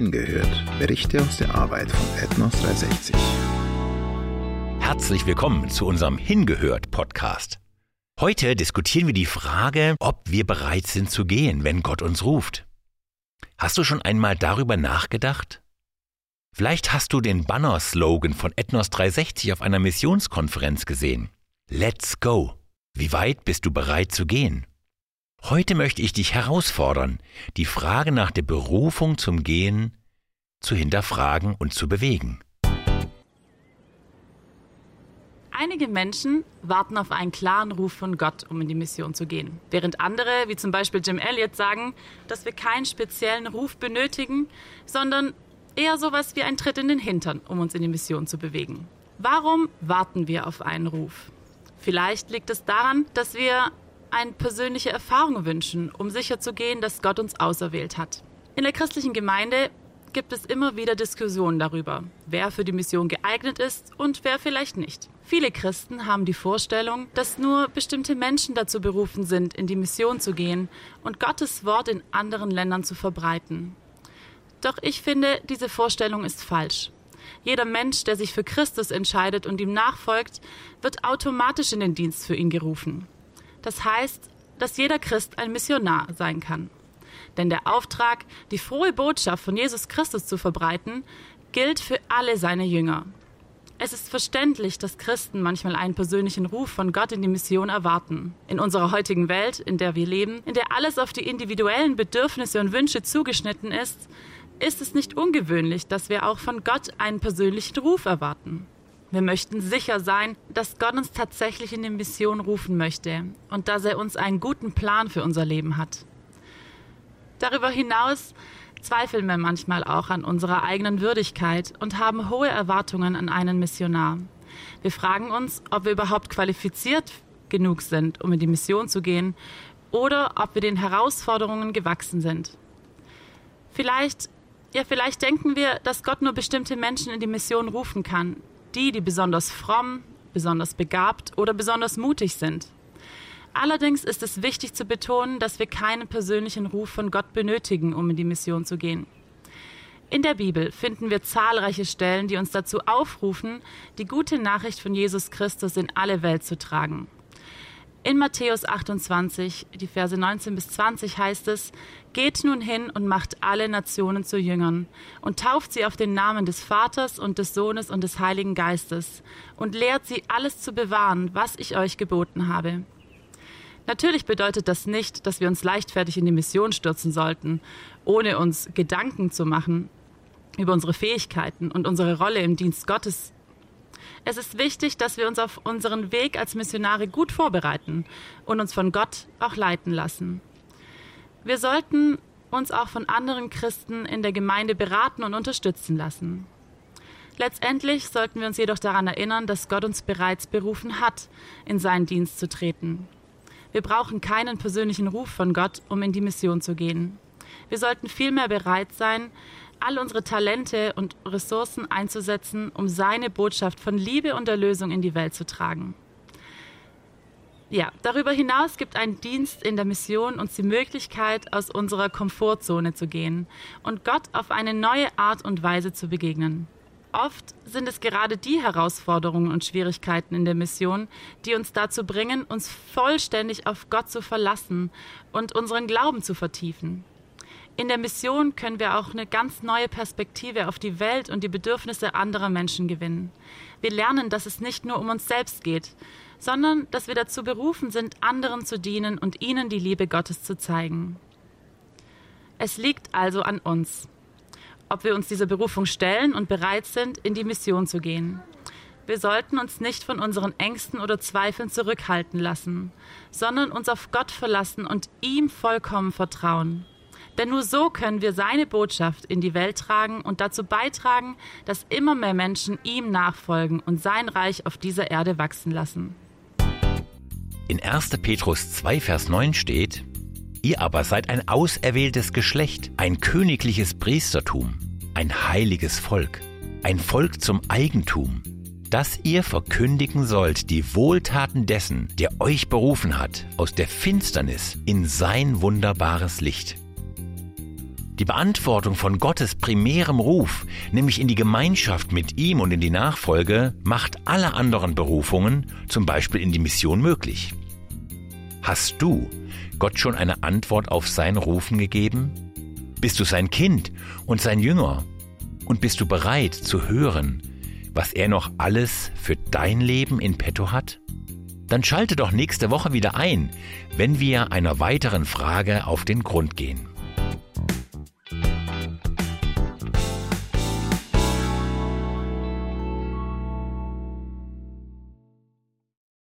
Hingehört. Berichte aus der Arbeit von Ethnos 360. Herzlich willkommen zu unserem Hingehört Podcast. Heute diskutieren wir die Frage, ob wir bereit sind zu gehen, wenn Gott uns ruft. Hast du schon einmal darüber nachgedacht? Vielleicht hast du den Banner-Slogan von Ethnos 360 auf einer Missionskonferenz gesehen. Let's go. Wie weit bist du bereit zu gehen? Heute möchte ich dich herausfordern, die Frage nach der Berufung zum Gehen zu hinterfragen und zu bewegen. Einige Menschen warten auf einen klaren Ruf von Gott, um in die Mission zu gehen. Während andere, wie zum Beispiel Jim Elliott, sagen, dass wir keinen speziellen Ruf benötigen, sondern eher sowas wie ein Tritt in den Hintern, um uns in die Mission zu bewegen. Warum warten wir auf einen Ruf? Vielleicht liegt es daran, dass wir eine persönliche Erfahrung wünschen, um sicherzugehen, dass Gott uns auserwählt hat. In der christlichen Gemeinde gibt es immer wieder Diskussionen darüber, wer für die Mission geeignet ist und wer vielleicht nicht. Viele Christen haben die Vorstellung, dass nur bestimmte Menschen dazu berufen sind, in die Mission zu gehen und Gottes Wort in anderen Ländern zu verbreiten. Doch ich finde, diese Vorstellung ist falsch. Jeder Mensch, der sich für Christus entscheidet und ihm nachfolgt, wird automatisch in den Dienst für ihn gerufen. Das heißt, dass jeder Christ ein Missionar sein kann. Denn der Auftrag, die frohe Botschaft von Jesus Christus zu verbreiten, gilt für alle seine Jünger. Es ist verständlich, dass Christen manchmal einen persönlichen Ruf von Gott in die Mission erwarten. In unserer heutigen Welt, in der wir leben, in der alles auf die individuellen Bedürfnisse und Wünsche zugeschnitten ist, ist es nicht ungewöhnlich, dass wir auch von Gott einen persönlichen Ruf erwarten. Wir möchten sicher sein, dass Gott uns tatsächlich in die Mission rufen möchte und dass er uns einen guten Plan für unser Leben hat. Darüber hinaus zweifeln wir manchmal auch an unserer eigenen Würdigkeit und haben hohe Erwartungen an einen Missionar. Wir fragen uns, ob wir überhaupt qualifiziert genug sind, um in die Mission zu gehen, oder ob wir den Herausforderungen gewachsen sind. Vielleicht, ja, vielleicht denken wir, dass Gott nur bestimmte Menschen in die Mission rufen kann, die, die besonders fromm, besonders begabt oder besonders mutig sind. Allerdings ist es wichtig zu betonen, dass wir keinen persönlichen Ruf von Gott benötigen, um in die Mission zu gehen. In der Bibel finden wir zahlreiche Stellen, die uns dazu aufrufen, die gute Nachricht von Jesus Christus in alle Welt zu tragen. In Matthäus 28, die Verse 19 bis 20 heißt es, Geht nun hin und macht alle Nationen zu Jüngern und tauft sie auf den Namen des Vaters und des Sohnes und des Heiligen Geistes und lehrt sie alles zu bewahren, was ich euch geboten habe. Natürlich bedeutet das nicht, dass wir uns leichtfertig in die Mission stürzen sollten, ohne uns Gedanken zu machen über unsere Fähigkeiten und unsere Rolle im Dienst Gottes es ist wichtig, dass wir uns auf unseren Weg als Missionare gut vorbereiten und uns von Gott auch leiten lassen. Wir sollten uns auch von anderen Christen in der Gemeinde beraten und unterstützen lassen. Letztendlich sollten wir uns jedoch daran erinnern, dass Gott uns bereits berufen hat, in seinen Dienst zu treten. Wir brauchen keinen persönlichen Ruf von Gott, um in die Mission zu gehen. Wir sollten vielmehr bereit sein, all unsere Talente und Ressourcen einzusetzen, um seine Botschaft von Liebe und Erlösung in die Welt zu tragen. Ja, darüber hinaus gibt ein Dienst in der Mission uns die Möglichkeit, aus unserer Komfortzone zu gehen und Gott auf eine neue Art und Weise zu begegnen. Oft sind es gerade die Herausforderungen und Schwierigkeiten in der Mission, die uns dazu bringen, uns vollständig auf Gott zu verlassen und unseren Glauben zu vertiefen. In der Mission können wir auch eine ganz neue Perspektive auf die Welt und die Bedürfnisse anderer Menschen gewinnen. Wir lernen, dass es nicht nur um uns selbst geht, sondern dass wir dazu berufen sind, anderen zu dienen und ihnen die Liebe Gottes zu zeigen. Es liegt also an uns, ob wir uns dieser Berufung stellen und bereit sind, in die Mission zu gehen. Wir sollten uns nicht von unseren Ängsten oder Zweifeln zurückhalten lassen, sondern uns auf Gott verlassen und ihm vollkommen vertrauen. Denn nur so können wir seine Botschaft in die Welt tragen und dazu beitragen, dass immer mehr Menschen ihm nachfolgen und sein Reich auf dieser Erde wachsen lassen. In 1. Petrus 2, Vers 9 steht, Ihr aber seid ein auserwähltes Geschlecht, ein königliches Priestertum, ein heiliges Volk, ein Volk zum Eigentum, dass ihr verkündigen sollt die Wohltaten dessen, der euch berufen hat, aus der Finsternis in sein wunderbares Licht. Die Beantwortung von Gottes primärem Ruf, nämlich in die Gemeinschaft mit ihm und in die Nachfolge, macht alle anderen Berufungen, zum Beispiel in die Mission, möglich. Hast du Gott schon eine Antwort auf sein Rufen gegeben? Bist du sein Kind und sein Jünger? Und bist du bereit zu hören, was er noch alles für dein Leben in petto hat? Dann schalte doch nächste Woche wieder ein, wenn wir einer weiteren Frage auf den Grund gehen.